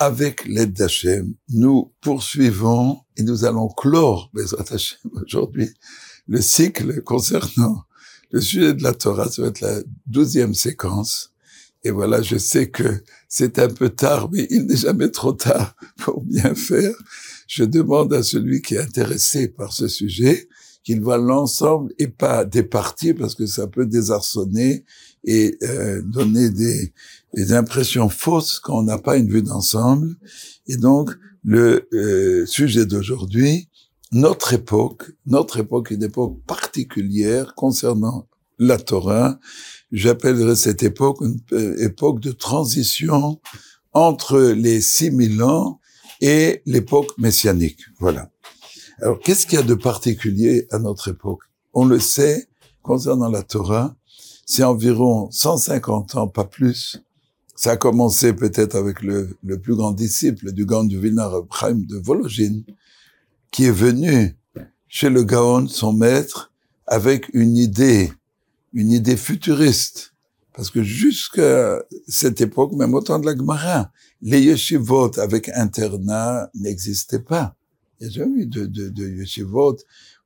avec l'aide d'Hachem, nous poursuivons et nous allons clore, Bezrat Hachem, aujourd'hui, le cycle concernant le sujet de la Torah. Ça va être la douzième séquence. Et voilà, je sais que c'est un peu tard, mais il n'est jamais trop tard pour bien faire. Je demande à celui qui est intéressé par ce sujet qu'il voit l'ensemble et pas des parties parce que ça peut désarçonner et euh, donner des, des, impressions fausses quand on n'a pas une vue d'ensemble. Et donc, le euh, sujet d'aujourd'hui, notre époque, notre époque est une époque particulière concernant la Torah. J'appellerais cette époque une euh, époque de transition entre les 6000 ans et l'époque messianique. Voilà. Alors, qu'est-ce qu'il y a de particulier à notre époque? On le sait, concernant la Torah, c'est environ 150 ans, pas plus. Ça a commencé peut-être avec le, le, plus grand disciple du Gaon du Vilna, Chaim de Vologine, qui est venu chez le Gaon, son maître, avec une idée, une idée futuriste. Parce que jusqu'à cette époque, même au temps de la Gemara, les yeshivot avec internat n'existaient pas. Il n'y a jamais eu de, de, de yeshivot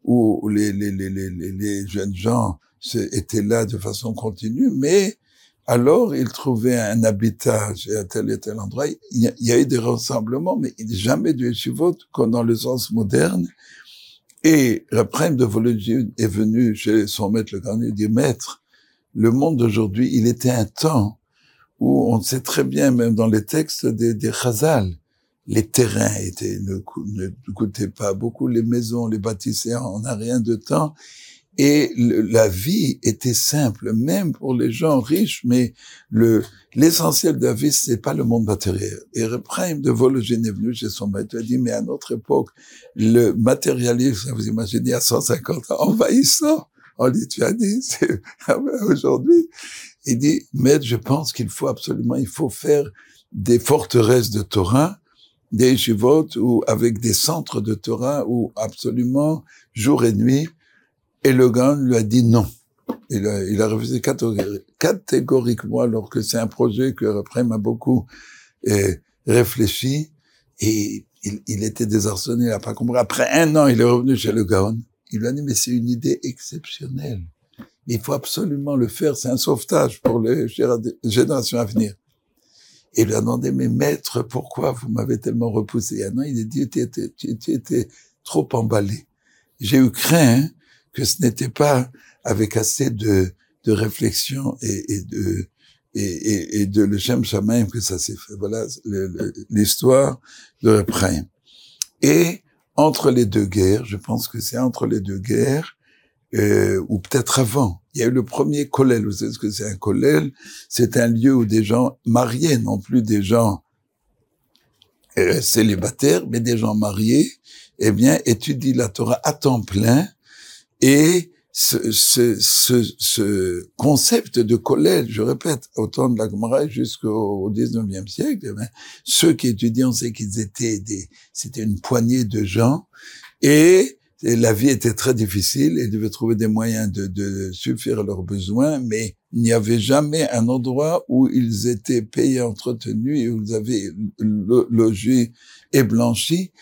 où les, les, les, les, jeunes gens étaient là de façon continue, mais alors ils trouvaient un habitat à tel et tel endroit. Il y a, eu des rassemblements, mais jamais de yeshivot comme dans le sens moderne. Et le prime de Volodine est venu chez son maître le grand, il dit, maître, le monde d'aujourd'hui, il était un temps où on sait très bien, même dans les textes des, des Chazal, les terrains étaient, ne, coûtaient pas beaucoup, les maisons, les bâtissaient en un rien de temps, et la vie était simple, même pour les gens riches, mais le l'essentiel de la vie, c'est pas le monde matériel. Et Reprime de Vologène est venu chez son maître, il a dit, mais à notre époque, le matérialisme, vous imaginez, à 150 ans, envahissant en Lituanie, c'est aujourd'hui. Il dit, maître, je pense qu'il faut absolument, il faut faire des forteresses de Torah, des yeshivot ou avec des centres de Torah où absolument jour et nuit. Et le gars lui a dit non. Il a, il a refusé catégoriquement alors que c'est un projet que après m'a beaucoup eh, réfléchi et il, il, était désarçonné, il n'a pas compris. Après un an, il est revenu chez le Gaon. Il lui a dit, mais c'est une idée exceptionnelle. Il faut absolument le faire, c'est un sauvetage pour les générations à venir. Et il lui a demandé, mais maître, pourquoi vous m'avez tellement repoussé? An, il a dit, tu étais trop emballé. J'ai eu craint que ce n'était pas avec assez de, de réflexion et, et de et, et, et, de le même que ça s'est fait. Voilà l'histoire de Reprime. Et entre les deux guerres, je pense que c'est entre les deux guerres, euh, ou peut-être avant. Il y a eu le premier kollel. Vous savez ce que c'est un kollel? C'est un lieu où des gens mariés, non plus des gens euh, célibataires, mais des gens mariés, eh bien, étudient la Torah à temps plein. Et ce, ce, ce, ce concept de kollel, je répète, au temps de la Gemara jusqu'au 19e siècle, eh bien, ceux qui étudiaient, on sait qu'ils étaient des, c'était une poignée de gens. Et la vie était très difficile ils devaient trouver des moyens de, de suffire à leurs besoins, mais il n'y avait jamais un endroit où ils étaient payés, entretenus et où ils avaient logé et blanchi.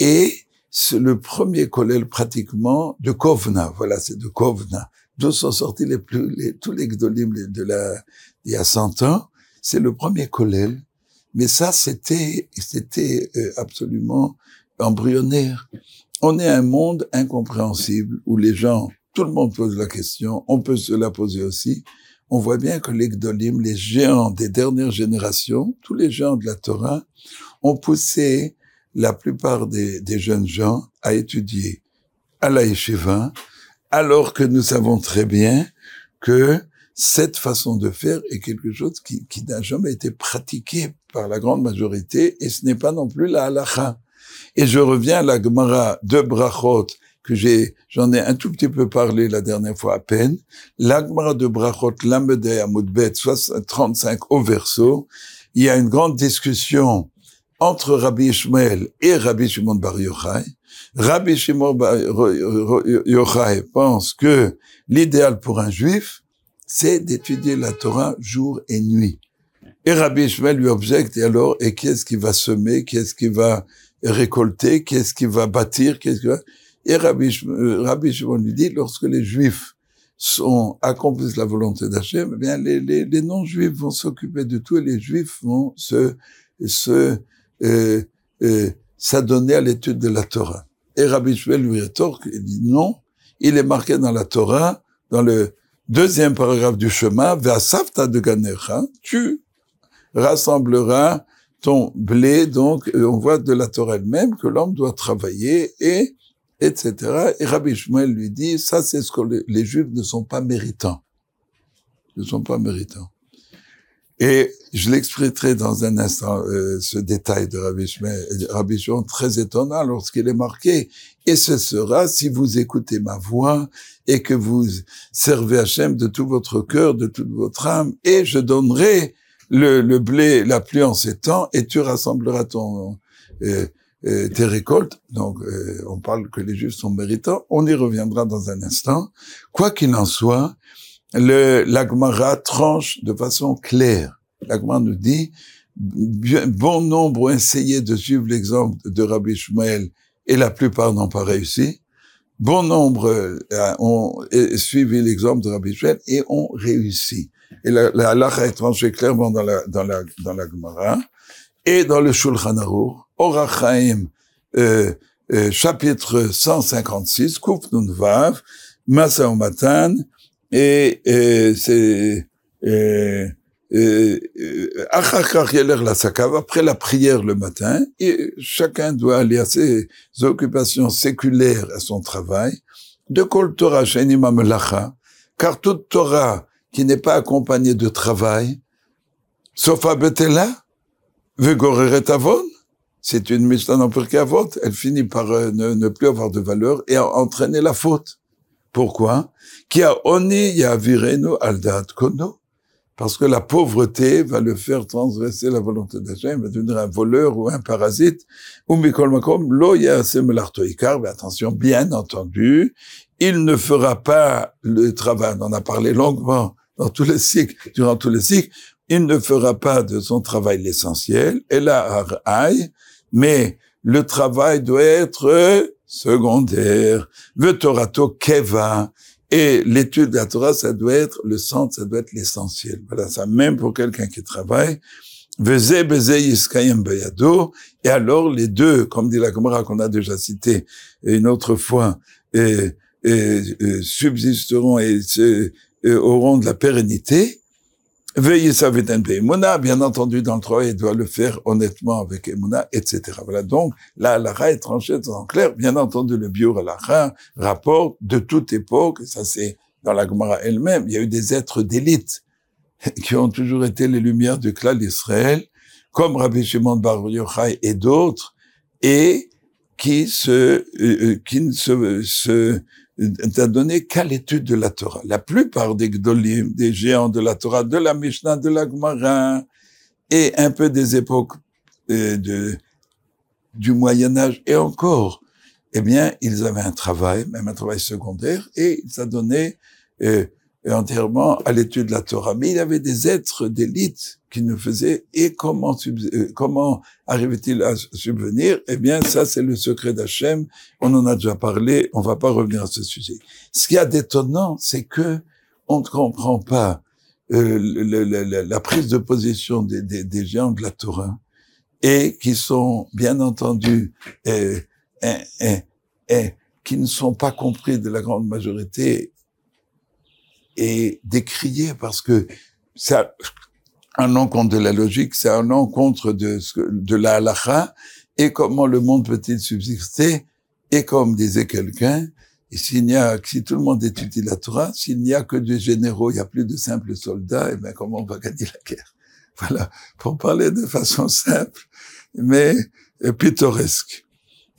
Et c'est le premier collège pratiquement de Kovna, voilà, c'est de Kovna, d'où sont sortis les plus, les, tous les gdolim de la, il y a 100 ans. C'est le premier collège. Mais ça, c'était, c'était euh, absolument embryonnaire on est un monde incompréhensible où les gens, tout le monde pose la question, on peut se la poser aussi. On voit bien que les Gdolim, les géants des dernières générations, tous les géants de la Torah, ont poussé la plupart des, jeunes gens à étudier à la yeshiva, alors que nous savons très bien que cette façon de faire est quelque chose qui, qui n'a jamais été pratiqué par la grande majorité et ce n'est pas non plus la halacha. Et je reviens à la Gemara de Brachot, que j'ai, j'en ai un tout petit peu parlé la dernière fois à peine. La Gemara de Brachot, Lamedei Amoudbet, 35 au verso. Il y a une grande discussion entre Rabbi Ishmael et Rabbi Shimon Bar Yochai. Rabbi Shimon Bar Yochai pense que l'idéal pour un juif, c'est d'étudier la Torah jour et nuit. Et Rabbi Ishmael lui objecte, et alors, et qui est-ce qui va semer, qui est-ce qui va récolter, qui est-ce qui va bâtir, qu'est-ce qui va... Et Rabbi Ishmael lui dit, lorsque les Juifs sont, accomplissent la volonté d'Hachem, eh bien, les, les, les non-juifs vont s'occuper de tout et les juifs vont se, se, euh, s'adonner à l'étude de la Torah. Et Rabbi Shmuel lui rétorque, il dit non, il est marqué dans la Torah, dans le deuxième paragraphe du chemin, de Ganecha, tu rassembleras ton blé, donc on voit de la Torah elle-même que l'homme doit travailler et etc. Et Rabbi Shmuel lui dit, ça c'est ce que les Juifs ne sont pas méritants. Ne sont pas méritants. Et je l'expliquerai dans un instant, euh, ce détail de Rabbi Shmuel, Rabbi Shmuel très étonnant lorsqu'il est marqué. Et ce sera si vous écoutez ma voix et que vous servez Hachem de tout votre cœur, de toute votre âme, et je donnerai le, le blé, la pluie en ces temps, et tu rassembleras ton, euh, euh, tes récoltes. Donc, euh, on parle que les Juifs sont méritants. On y reviendra dans un instant. Quoi qu'il en soit, le l'Agmara tranche de façon claire. L'Agmara nous dit, bon nombre ont essayé de suivre l'exemple de Rabbi Shmuel et la plupart n'ont pas réussi. Bon nombre euh, ont suivi l'exemple de Rabbi Shmuel et ont réussi. Et la, la est tranchée clairement dans la, dans la, dans la Gemara et dans le Shulchan Aruch, Orachaim, euh, euh, chapitre 156, Kouf Nun Vav, Masa et, et c'est après la prière le matin, chacun doit aller à ses occupations séculaires, à son travail, de Kol Torah car toute Torah qui n'est pas accompagnée de travail, sauf à Betela, Avon, c'est une Mishnah Avot, elle finit par euh, ne, plus avoir de valeur et entraîner la faute. Pourquoi? Parce que la pauvreté va le faire transgresser la volonté d'Hachem, va devenir un voleur ou un parasite. Ou attention, bien entendu, il ne fera pas le travail, on en a parlé longuement dans tous les cycles, durant tous les cycles, il ne fera pas de son travail l'essentiel, et là, mais le travail doit être secondaire. Vetorato keva. Et l'étude de la Torah, ça doit être le centre, ça doit être l'essentiel. Voilà, ça même pour quelqu'un qui travaille. Et alors les deux, comme dit la Gemara qu'on a déjà cité une autre fois, subsisteront et auront de la pérennité. Veillez ça avec Emouna, bien entendu, dans le travail, il doit le faire honnêtement avec Emouna, etc. Voilà, donc, là, la est tranchée en clair. Bien entendu, le biur la rapporte de toute époque, ça c'est dans la Gemara elle-même, il y a eu des êtres d'élite qui ont toujours été les lumières du clan d'Israël, comme Rabbi Shimon Bar Yochai et d'autres, et qui se, euh, euh, qui ne se, se n'a donné qu'à l'étude de la Torah? La plupart des Gdolim, des géants de la Torah, de la Mishnah, de la Gemara, et un peu des époques euh, du Moyen Âge, et encore, eh bien, ils avaient un travail, même un travail secondaire, et ils s'adonnaient euh, entièrement à l'étude de la Torah. Mais il y avait des êtres d'élite qui ne faisaient, et comment, euh, comment arrivait-il à subvenir? Eh bien, ça, c'est le secret d'Hachem. On en a déjà parlé, on va pas revenir à ce sujet. Ce qui y a d'étonnant, c'est que on ne comprend pas euh, la prise de position des, des, des, géants de la Torah et qui sont, bien entendu, euh, qui ne sont pas compris de la grande majorité et décriés parce que ça un encontre de la logique, c'est un encontre de, de la halakha, et comment le monde peut-il subsister, et comme disait quelqu'un, s'il n'y a, si tout le monde étudie la Torah, s'il n'y a que des généraux, il n'y a plus de simples soldats, et bien comment on va gagner la guerre? Voilà. Pour parler de façon simple, mais pittoresque.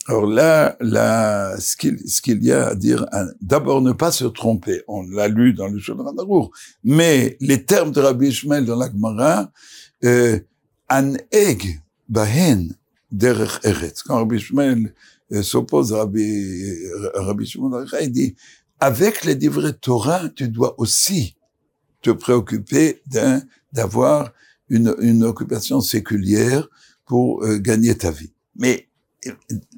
Alors là, là ce qu'il y a à dire, hein, d'abord ne pas se tromper. On l'a lu dans le Shulchan Aruch, mais les termes de Rabbi Ishmael dans l'Agmara, euh, an eg bahen derech eretz. Quand Rabbi Ishmael euh, s'oppose à Rabbi, Rabbi Shimon il dit, avec les livrets Torah, tu dois aussi te préoccuper d'avoir une, une occupation séculière pour euh, gagner ta vie. Mais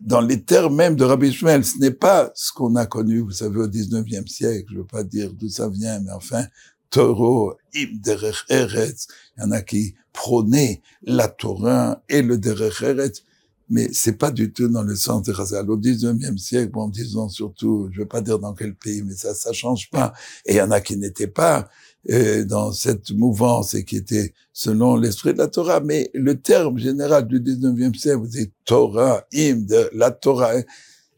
dans les termes même de Rabbi Shmuel, ce n'est pas ce qu'on a connu, vous savez, au 19e siècle, je veux pas dire d'où ça vient, mais enfin, Toro, Im Derech Eretz, il y en a qui prônaient la Torah et le Derech Eretz, mais c'est pas du tout dans le sens de Razal. Au 19e siècle, bon, disons surtout, je veux pas dire dans quel pays, mais ça, ça change pas. Et il y en a qui n'étaient pas euh, dans cette mouvance et qui étaient selon l'esprit de la Torah. Mais le terme général du 19e siècle, vous dites Torah, hymne la Torah,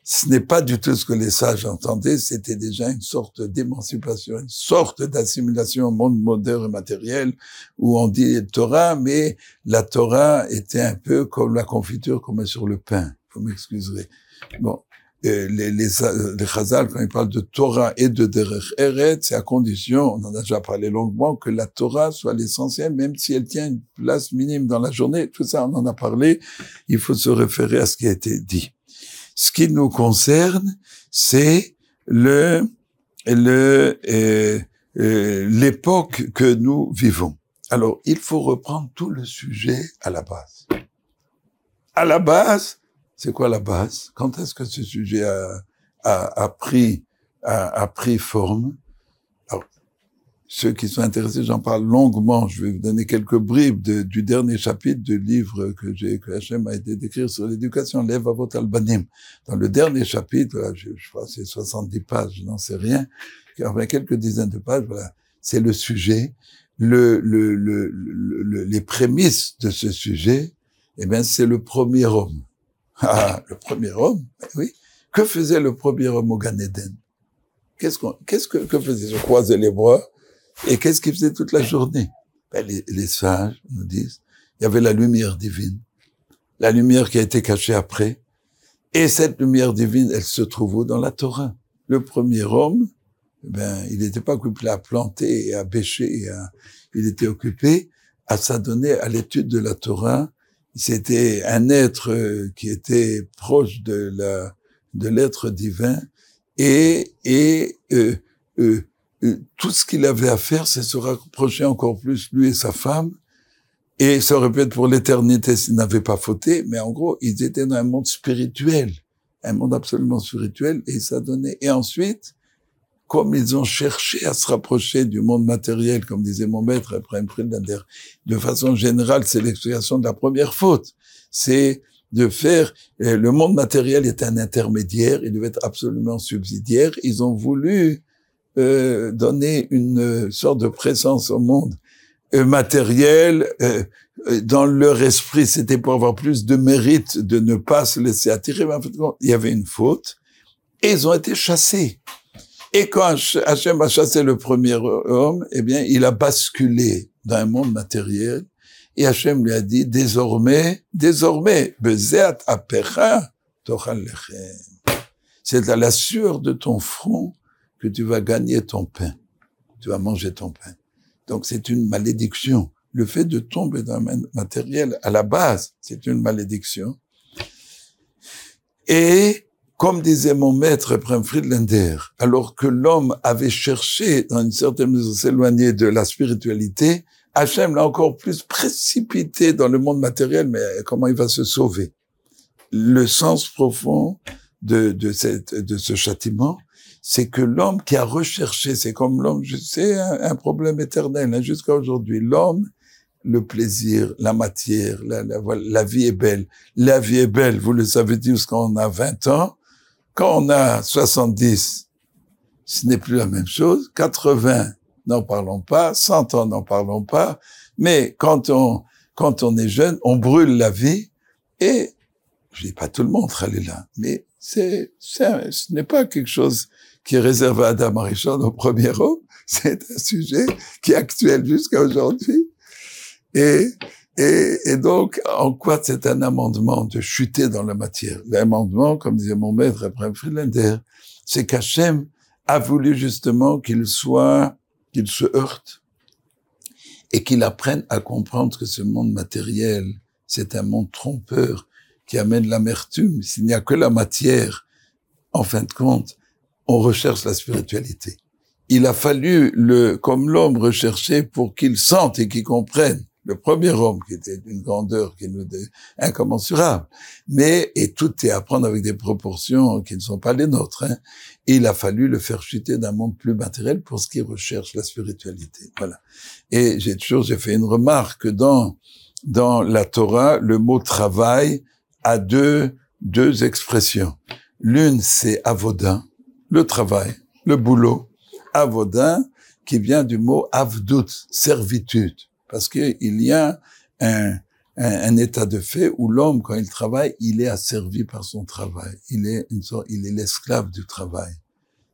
ce n'est pas du tout ce que les sages entendaient, c'était déjà une sorte d'émancipation, une sorte d'assimilation au monde moderne et matériel, où on dit Torah, mais la Torah était un peu comme la confiture qu'on met sur le pain. Vous m'excuserez. Bon, euh, les, les, Chazal, quand ils parlent de Torah et de Derech Eret, c'est à condition, on en a déjà parlé longuement, que la Torah soit l'essentiel, même si elle tient une place minime dans la journée. Tout ça, on en a parlé. Il faut se référer à ce qui a été dit. Ce qui nous concerne, c'est le euh, euh, l'époque que nous vivons. Alors, il faut reprendre tout le sujet à la base. À la base, c'est quoi la base? Quand est-ce que ce sujet a, a, a pris a, a, pris forme? Ceux qui sont intéressés, j'en parle longuement. Je vais vous donner quelques bribes du dernier chapitre du livre que j'ai, que Hachem a été d'écrire sur l'éducation, Lev Avot Albanim. Dans le dernier chapitre, je, je crois c'est 70 pages, je n'en sais rien, enfin quelques dizaines de pages, voilà, c'est le sujet, le, le, le, les prémices de ce sujet, eh bien, c'est le premier homme. Ah, le premier homme, ben oui. Que faisait le premier homme au Gan Eden? Qu'est-ce qu'on, qu'est-ce que, que faisait Je croisais les bras et qu'est-ce qu'il faisait toute la journée? Ben, les, les, sages nous disent, il y avait la lumière divine, la lumière qui a été cachée après, et cette lumière divine, elle se trouve Dans la Torah. Le premier homme, ben, il n'était pas occupé à planter et à bêcher, il était occupé à s'adonner à l'étude de la Torah. C'était un être euh, qui était proche de la de l'être divin et et euh, euh, tout ce qu'il avait à faire, c'est se rapprocher encore plus, lui et sa femme, et ça aurait pu être pour l'éternité s'il n'avait pas fauté, mais en gros, ils étaient dans un monde spirituel, un monde absolument spirituel, et ça donnait. Et ensuite, comme ils ont cherché à se rapprocher du monde matériel, comme disait mon maître Ephraim Friedlander, de façon générale, c'est l'explication de la première faute. C'est de faire, euh, le monde matériel est un intermédiaire, il devait être absolument subsidiaire. Ils ont voulu euh, donner une sorte de présence au monde euh, matériel. Euh, euh, dans leur esprit, c'était pour avoir plus de mérite de ne pas se laisser attirer. Mais en fait, il y avait une faute. Et ils ont été chassés. Et quand Hachem a chassé le premier homme, eh bien, il a basculé dans un monde matériel. Et Hachem lui a dit, désormais, désormais, c'est à la sueur de ton front que tu vas gagner ton pain. Tu vas manger ton pain. Donc c'est une malédiction. Le fait de tomber dans le matériel, à la base, c'est une malédiction. Et comme disait mon maître Ephraim Friedlander, alors que l'homme avait cherché, dans une certaine mesure, s'éloigner de la spiritualité, Hachem l'a encore plus précipité dans le monde matériel, mais comment il va se sauver? Le sens profond de, de, cette, de ce châtiment, c'est que l'homme qui a recherché, c'est comme l'homme, c'est un, un, problème éternel hein, jusqu'à aujourd'hui. L'homme, le plaisir, la matière, la, la, la, vie est belle. La vie est belle, vous le savez tous quand on a 20 ans. Quand on a 70, ce n'est plus la même chose. 80, n'en parlons pas. 100 ans, n'en parlons pas. Mais quand on, quand on est jeune, on brûle la vie et je dis pas tout le monde, là, mais c'est, ce n'est pas quelque chose qui est réservé à Adam Arishon au premier homme. C'est un sujet qui est actuel jusqu'à aujourd'hui. Et, et, et, donc, en quoi c'est un amendement de chuter dans la matière? L'amendement, comme disait mon maître Abraham Friedlander, c'est qu'Hachem a voulu justement qu'il soit, qu'il se heurte et qu'il apprenne à comprendre que ce monde matériel, c'est un monde trompeur qui amène l'amertume. S'il n'y a que la matière, en fin de compte, on recherche la spiritualité. Il a fallu le, comme l'homme rechercher pour qu'il sente et qu'il comprenne le premier homme qui était d'une grandeur qui nous incommensurable. Mais, et tout est à prendre avec des proportions qui ne sont pas les nôtres. Hein. il a fallu le faire chuter d'un monde plus matériel pour ce qui recherche la spiritualité. Voilà. Et j'ai toujours, j'ai fait une remarque dans, dans la Torah, le mot travail a deux, deux expressions. L'une, c'est avodin, le travail, le boulot. Avodin, qui vient du mot avdut, servitude. Parce qu'il y a un, un, état de fait où l'homme, quand il travaille, il est asservi par son travail. Il est une sorte, il est l'esclave du travail.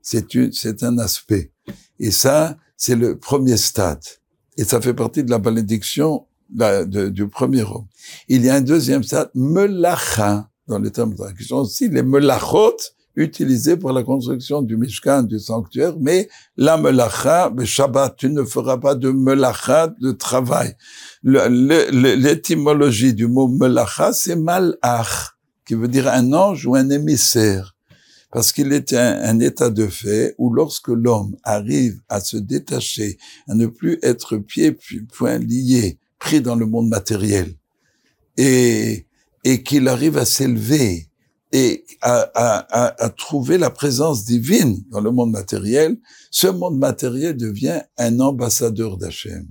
C'est un aspect. Et ça, c'est le premier stade. Et ça fait partie de la malédiction du premier homme. Il y a un deuxième stade, melacha, dans les termes de la question aussi, les melachot, utilisés pour la construction du Mishkan, du sanctuaire, mais la melacha, le Shabbat, tu ne feras pas de melacha, de travail. L'étymologie du mot melacha, c'est malach, qui veut dire un ange ou un émissaire. Parce qu'il est un, état de fait où lorsque l'homme arrive à se détacher, à ne plus être pied, point lié, pris dans le monde matériel, et, et qu'il arrive à s'élever et à, à, à, trouver la présence divine dans le monde matériel, ce monde matériel devient un ambassadeur d'Hachem.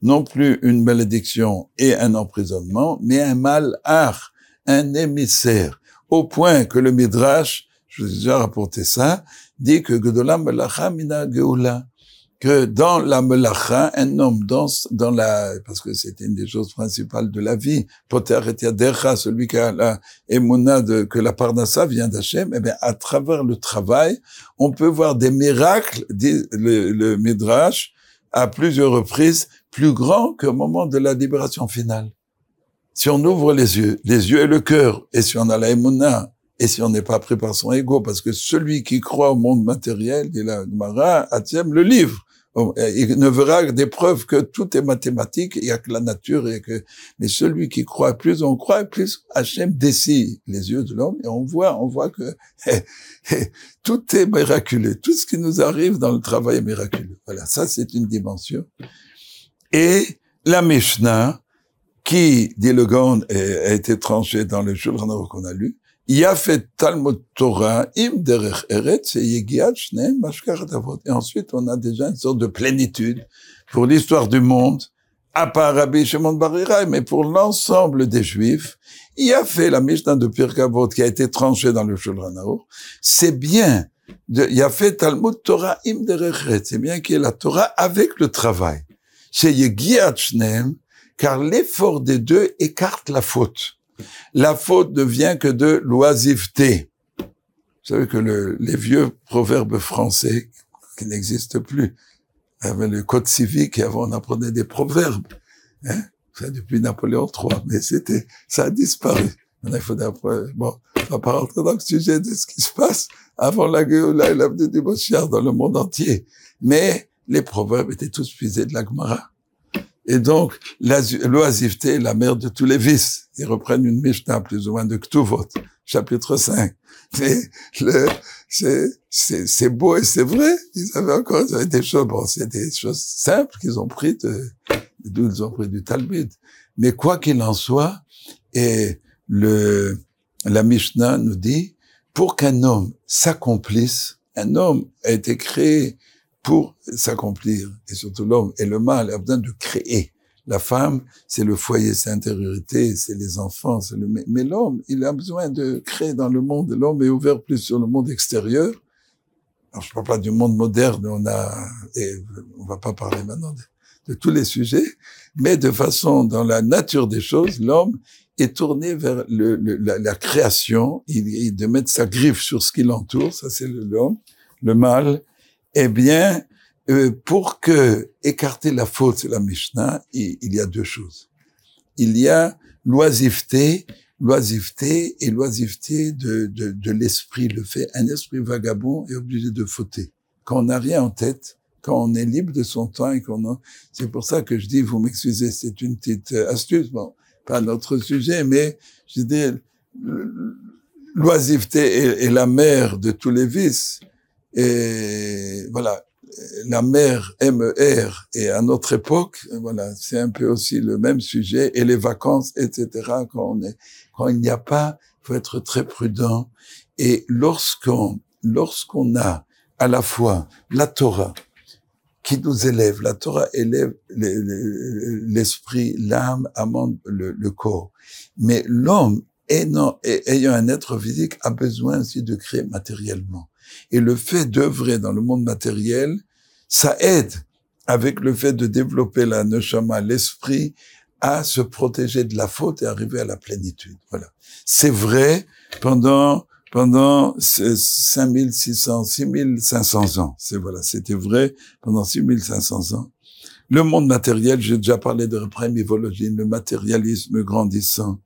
Non plus une malédiction et un emprisonnement, mais un mal art, un émissaire, au point que le Midrash, je vous ai déjà rapporté ça, dit que Gedolam Mina Geoula, que dans la melacha, un homme dans, dans la, parce que c'était une des choses principales de la vie, poter et yadercha, celui qui a la émona de, que la parnassa vient d'Hachem, eh bien, à travers le travail, on peut voir des miracles, dit le, le Midrash, à plusieurs reprises, plus grands qu'au moment de la libération finale. Si on ouvre les yeux, les yeux et le cœur, et si on a la émona, et si on n'est pas pris par son ego, parce que celui qui croit au monde matériel, la Mara, le livre. Il ne verra des preuves que tout est mathématique, il y a que la nature et que, mais celui qui croit, plus on croit, plus Hachem dessine les yeux de l'homme et on voit, on voit que tout est miraculeux. Tout ce qui nous arrive dans le travail est miraculeux. Voilà. Ça, c'est une dimension. Et la Mishnah, qui, dit le Gond, a été tranchée dans le jour qu'on a lu, fait Talmud Torah im derech eretz yegiat shneim avot. Et ensuite, on a déjà une sorte de plénitude pour l'histoire du monde, à part Rabbi Shimon Bar mais pour l'ensemble des Juifs. Il a fait la Mishnah de Pirkavot qui a été tranchée dans le Shulchan C'est bien. il a Talmud Torah im derech eretz. C'est bien qu'il y ait la Torah avec le travail. C'est shneim, car l'effort des deux écarte la faute la faute ne vient que de l'oisiveté. Vous savez que les vieux proverbes français qui n'existent plus, avait le code civique et avant on apprenait des proverbes. Hein ça depuis Napoléon III, mais c'était, ça a disparu. il faut bon, on va pas rentrer dans le sujet de ce qui se passe avant la guerre et l'avenue du Moschiar dans le monde entier. Mais les proverbes étaient tous puisés de la Gemara. Et donc, l'oisiveté est la mère de tous les vices. Ils reprennent une Mishnah plus ou moins de Ktuvot, chapitre 5. Mais le, c'est, beau et c'est vrai. Ils avaient encore des choses, bon, c'est des choses simples qu'ils ont pris de, d'où ils ont pris du Talmud. Mais quoi qu'il en soit, et le, la Mishnah nous dit, pour qu'un homme s'accomplisse, un homme a été créé pour s'accomplir, et surtout l'homme et le mâle a besoin de créer. La femme, c'est le foyer, c'est l'intériorité, c'est les enfants, c'est le, mais l'homme, il a besoin de créer dans le monde. L'homme est ouvert plus sur le monde extérieur. Alors, je parle pas du monde moderne, on a, et on va pas parler maintenant de, tous les sujets, mais de façon, dans la nature des choses, l'homme est tourné vers le, la, la, création, il, il, de mettre sa griffe sur ce qui l'entoure, ça c'est l'homme, le mâle, eh bien, euh, pour que écarter la faute, la Mishnah, il, il, y a deux choses. Il y a l'oisiveté, l'oisiveté et l'oisiveté de, de, de l'esprit, le fait un esprit vagabond est obligé de fauter. Quand on n'a rien en tête, quand on est libre de son temps et qu'on c'est pour ça que je dis, vous m'excusez, c'est une petite euh, astuce, bon, pas notre sujet, mais je dis, l'oisiveté est, est la mère de tous les vices. Et voilà, la mer MER et à notre époque, voilà, c'est un peu aussi le même sujet et les vacances, etc. Quand on est, quand il n'y a pas, faut être très prudent. Et lorsqu'on, lorsqu'on a à la fois la Torah qui nous élève, la Torah élève l'esprit, l'âme, amende le, le corps. Mais l'homme ayant un être physique a besoin aussi de créer matériellement. Et le fait d'œuvrer dans le monde matériel, ça aide avec le fait de développer la neshama, l'esprit, à se protéger de la faute et arriver à la plénitude. Voilà. C'est vrai pendant pendant 5600, 6500 ans. C'est voilà, c'était vrai pendant 6500 ans. Le monde matériel, j'ai déjà parlé de primivologie, le matérialisme grandissant.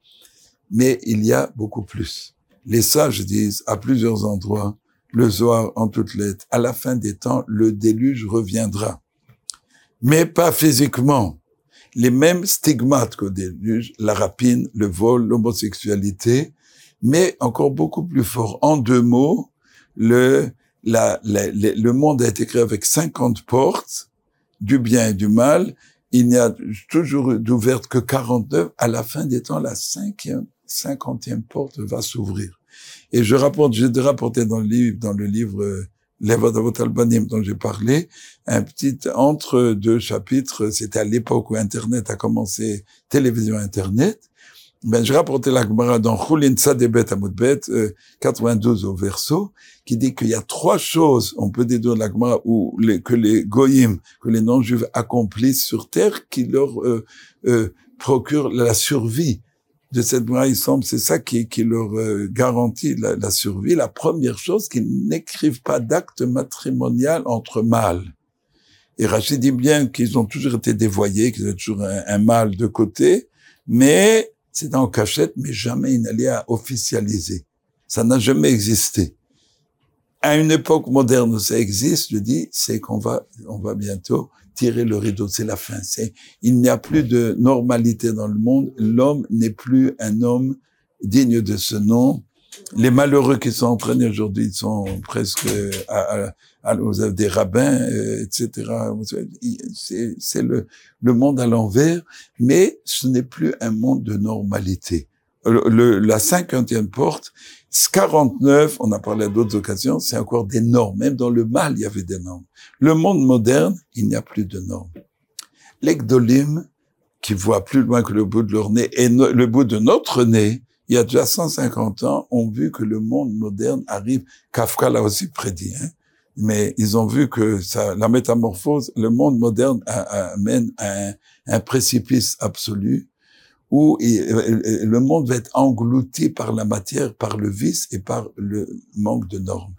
Mais il y a beaucoup plus. Les sages disent à plusieurs endroits, le Zohar en toutes lettres, à la fin des temps, le déluge reviendra. Mais pas physiquement. Les mêmes stigmates qu'au déluge, la rapine, le vol, l'homosexualité, mais encore beaucoup plus fort. En deux mots, le, la, le monde a été créé avec 50 portes, du bien et du mal. Il n'y a toujours d'ouvertes que 49. À la fin des temps, la cinquième, cinquantième porte va s'ouvrir. Et je rapporte, j'ai rapporté dans le livre, dans le livre euh, Levodavot Albanim dont j'ai parlé, un petit entre deux chapitres, c'était à l'époque où Internet a commencé, télévision Internet. Ben, je rapportais la Gemara dans Chulin Tzadebet Amudbet, 92 au verso, qui dit qu'il y a trois choses, on peut déduire la Gemara, où les, que les goyim, que les non-juifs accomplissent sur terre, qui leur euh, euh, procurent la survie de cette il semble, c'est ça qui, qui leur euh, garantit la, la, survie. La première chose, qu'ils n'écrivent pas d'acte matrimonial entre mâles. Et Rachid dit bien qu'ils ont toujours été dévoyés, qu'ils ont toujours un, un mâle de côté, mais c'est en cachette, mais jamais il n'allait à officialiser. Ça n'a jamais existé. À une époque moderne ça existe, je dis, c'est qu'on va, on va bientôt tirer le rideau, c'est la fin. C'est, il n'y a plus de normalité dans le monde. L'homme n'est plus un homme digne de ce nom. Les malheureux qui sont entraînés aujourd'hui sont presque à, à, à, des rabbins, euh, etc. C'est, le, le monde à l'envers, mais ce n'est plus un monde de normalité. Le, la cinquantième porte, 49, on a parlé à d'autres occasions, c'est encore des normes. Même dans le mal, il y avait des normes. Le monde moderne, il n'y a plus de normes. L'Egdolim, qui voit plus loin que le bout de leur nez, et le bout de notre nez, il y a déjà 150 ans, ont vu que le monde moderne arrive. Kafka l'a aussi prédit, hein. mais ils ont vu que ça, la métamorphose, le monde moderne amène à un précipice absolu où le monde va être englouti par la matière, par le vice et par le manque de normes.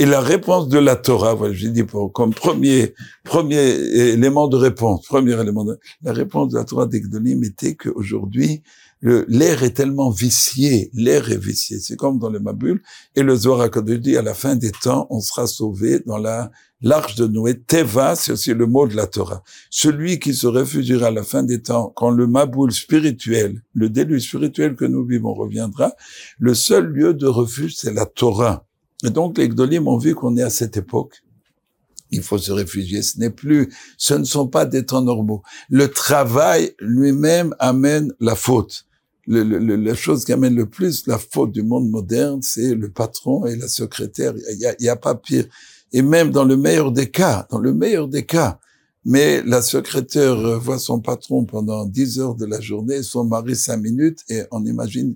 Et la réponse de la Torah, voilà, j'ai dit pour, comme premier, premier élément de réponse, premier élément de, la réponse de la Torah d'Egdolim était qu'aujourd'hui, l'air est tellement vicié, l'air est vicié. C'est comme dans le Mabul. Et le Zohar dit, à la fin des temps, on sera sauvé dans la l'arche de Noé. Teva, c'est aussi le mot de la Torah. Celui qui se réfugiera à la fin des temps, quand le Maboul spirituel, le déluge spirituel que nous vivons reviendra, le seul lieu de refuge, c'est la Torah. Et donc, les Gdolim ont vu qu'on est à cette époque il faut se réfugier. Ce n'est plus, ce ne sont pas des temps normaux. Le travail lui-même amène la faute le, le, la chose qui amène le plus la faute du monde moderne, c'est le patron et la secrétaire. Il y a, y a, pas pire. Et même dans le meilleur des cas, dans le meilleur des cas, mais la secrétaire voit son patron pendant 10 heures de la journée, son mari 5 minutes, et on imagine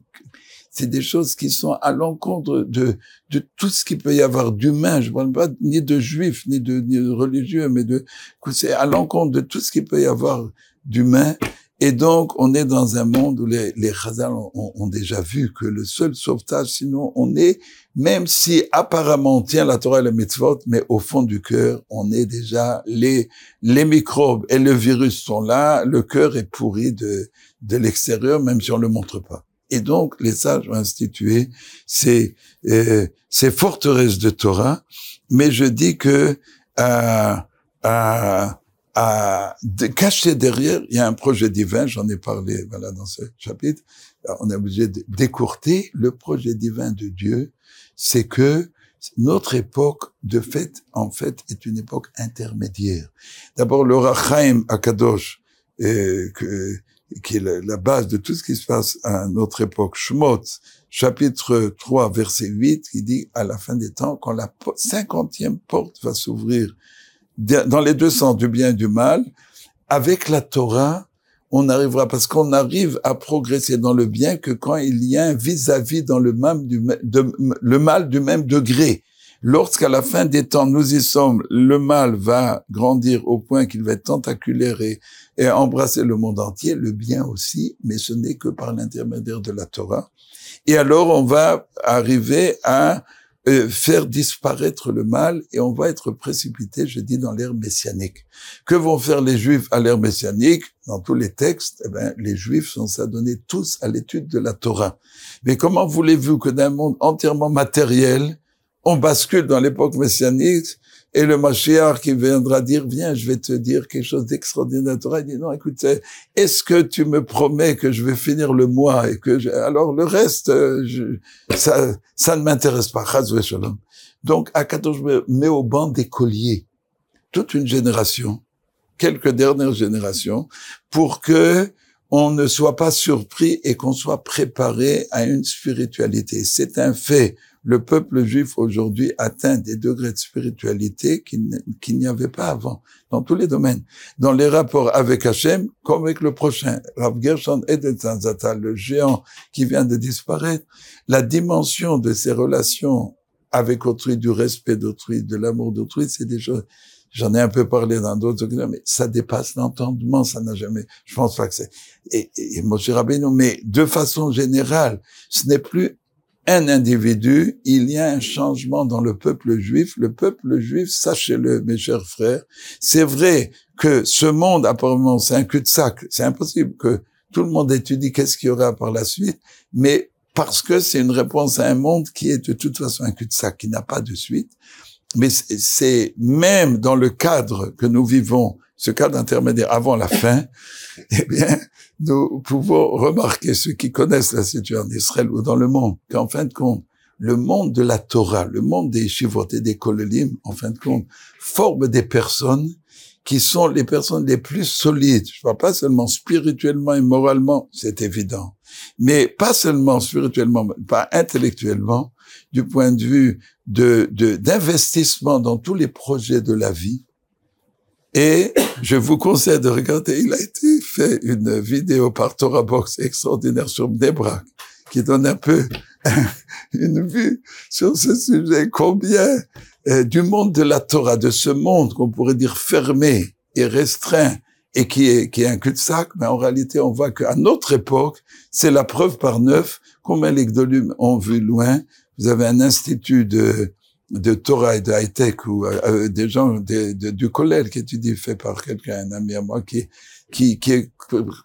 c'est des choses qui sont à l'encontre de, de tout ce qu'il peut y avoir d'humain. Je ne parle pas ni de juifs, ni de, ni de religieux, mais de, c'est à l'encontre de tout ce qu'il peut y avoir d'humain. Et donc, on est dans un monde où les, les ont, ont, déjà vu que le seul sauvetage, sinon, on est, même si apparemment on tient la Torah et le mitzvot, mais au fond du cœur, on est déjà, les, les microbes et le virus sont là, le cœur est pourri de, de l'extérieur, même si on le montre pas. Et donc, les sages ont institué ces, euh, ces forteresses de Torah, mais je dis que, euh, euh, à caché derrière, il y a un projet divin, j'en ai parlé voilà dans ce chapitre. on est obligé de décourter le projet divin de Dieu, c'est que Notre époque, de fait, en fait, est une époque intermédiaire. D'abord, le Rachaim Akadosh, euh, que, qui est la, base de tout ce qui se passe à notre époque, Shmot, chapitre 3, verset 8, qui dit à la fin des temps, quand la cinquantième porte va s'ouvrir dans les deux sens, du bien et du mal, avec la Torah, on arrivera, parce qu'on arrive à progresser dans le bien que quand il y a un vis-à-vis dans le, même, du, le mal du même degré. Lorsqu'à la fin des temps, nous y sommes, le mal va grandir au point qu'il va être tentaculaire et, et embrasser le monde entier, le bien aussi, mais ce n'est que par l'intermédiaire de la Torah. Et alors, on va arriver à euh, faire disparaître le mal et on va être précipité, je dis, dans l'ère messianique. Que vont faire les Juifs à l'ère messianique? Dans tous les textes, eh ben, les Juifs sont s'adonner tous à l'étude de la Torah. Mais comment voulez-vous que d'un monde entièrement matériel, on bascule dans l'époque messianique et le Mashiach qui viendra dire, viens, je vais te dire quelque chose d'extraordinaire. Il dit, non, écoute, est-ce que tu me promets que je vais finir le mois et que je... alors le reste, euh, ça, ça ne m'intéresse pas. Donc, Akadosh met au banc des colliers toute une génération, quelques dernières générations, pour que on ne soit pas surpris et qu'on soit préparé à une spiritualité. C'est un fait le peuple juif aujourd'hui atteint des degrés de spiritualité qu'il n'y avait pas avant, dans tous les domaines. Dans les rapports avec Hachem, comme avec le prochain. Rav Gershon Edetanzata, le géant qui vient de disparaître, la dimension de ses relations avec autrui, du respect d'autrui, de l'amour d'autrui, c'est des choses, j'en ai un peu parlé dans d'autres mais ça dépasse l'entendement, ça n'a jamais, je pense pas que c'est, et, et, et Moshe Rabbeinu, mais de façon générale, ce n'est plus un individu, il y a un changement dans le peuple juif. Le peuple juif, sachez-le, mes chers frères, c'est vrai que ce monde, apparemment, c'est un cul-de-sac. C'est impossible que tout le monde étudie qu'est-ce qu'il y aura par la suite, mais parce que c'est une réponse à un monde qui est de toute façon un cul-de-sac, qui n'a pas de suite. Mais c'est même dans le cadre que nous vivons, ce cadre intermédiaire avant la fin, eh bien, nous pouvons remarquer, ceux qui connaissent la situation en Israël ou dans le monde, qu'en fin de compte, le monde de la Torah, le monde des Shivot et des Kololim, en fin de compte, forme des personnes qui sont les personnes les plus solides. Je vois pas seulement spirituellement et moralement, c'est évident, mais pas seulement spirituellement, pas intellectuellement, du point de vue de d'investissement dans tous les projets de la vie, et je vous conseille de regarder, il a été fait une vidéo par Torah Box extraordinaire sur Mdebrak, qui donne un peu une vue sur ce sujet. Combien euh, du monde de la Torah, de ce monde qu'on pourrait dire fermé et restreint, et qui est, qui est un cul-de-sac, mais en réalité, on voit qu'à notre époque, c'est la preuve par neuf combien les Gdolim ont vu loin. Vous avez un institut de, de Torah et de high-tech ou euh, euh, des gens du collège qui étudient fait par quelqu'un, un ami à moi, qui, qui, qui est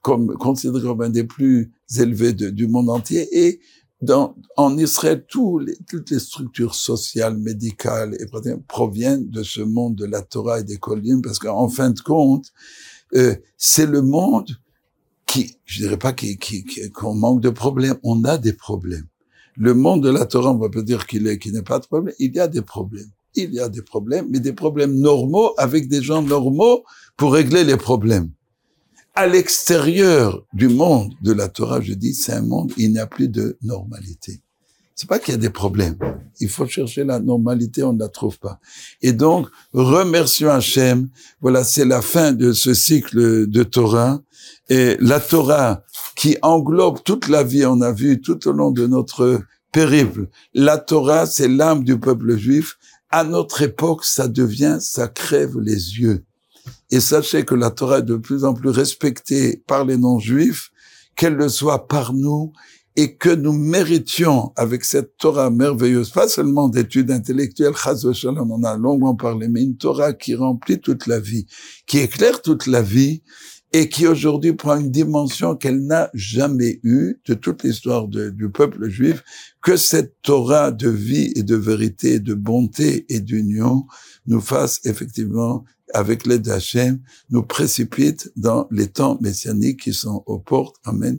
comme, considéré comme un des plus élevés du monde entier. Et dans, en Israël, tous les, toutes les structures sociales, médicales et proviennent de ce monde de la Torah et des collines, parce qu'en fin de compte, euh, c'est le monde qui, je dirais pas qu'on qui, qu'on manque de problèmes, on a des problèmes le monde de la Torah, on va pas dire qu'il qu'il n'est pas de problème. Il y a des problèmes. Il y a des problèmes, mais des problèmes normaux avec des gens normaux pour régler les problèmes. À l'extérieur du monde de la Torah, je dis, c'est un monde, il n'y a plus de normalité. C'est pas qu'il y a des problèmes. Il faut chercher la normalité, on ne la trouve pas. Et donc, remercions Hachem. Voilà, c'est la fin de ce cycle de Torah. Et la Torah, qui englobe toute la vie, on a vu tout au long de notre périple. La Torah, c'est l'âme du peuple juif. À notre époque, ça devient, ça crève les yeux. Et sachez que la Torah est de plus en plus respectée par les non-juifs, qu'elle le soit par nous, et que nous méritions, avec cette Torah merveilleuse, pas seulement d'études intellectuelles, on en a longuement parlé, mais une Torah qui remplit toute la vie, qui éclaire toute la vie, et qui aujourd'hui prend une dimension qu'elle n'a jamais eue de toute l'histoire du peuple juif, que cette Torah de vie et de vérité, de bonté et d'union nous fasse effectivement, avec l'aide d'Hachem, nous précipite dans les temps messianiques qui sont aux portes. Amen.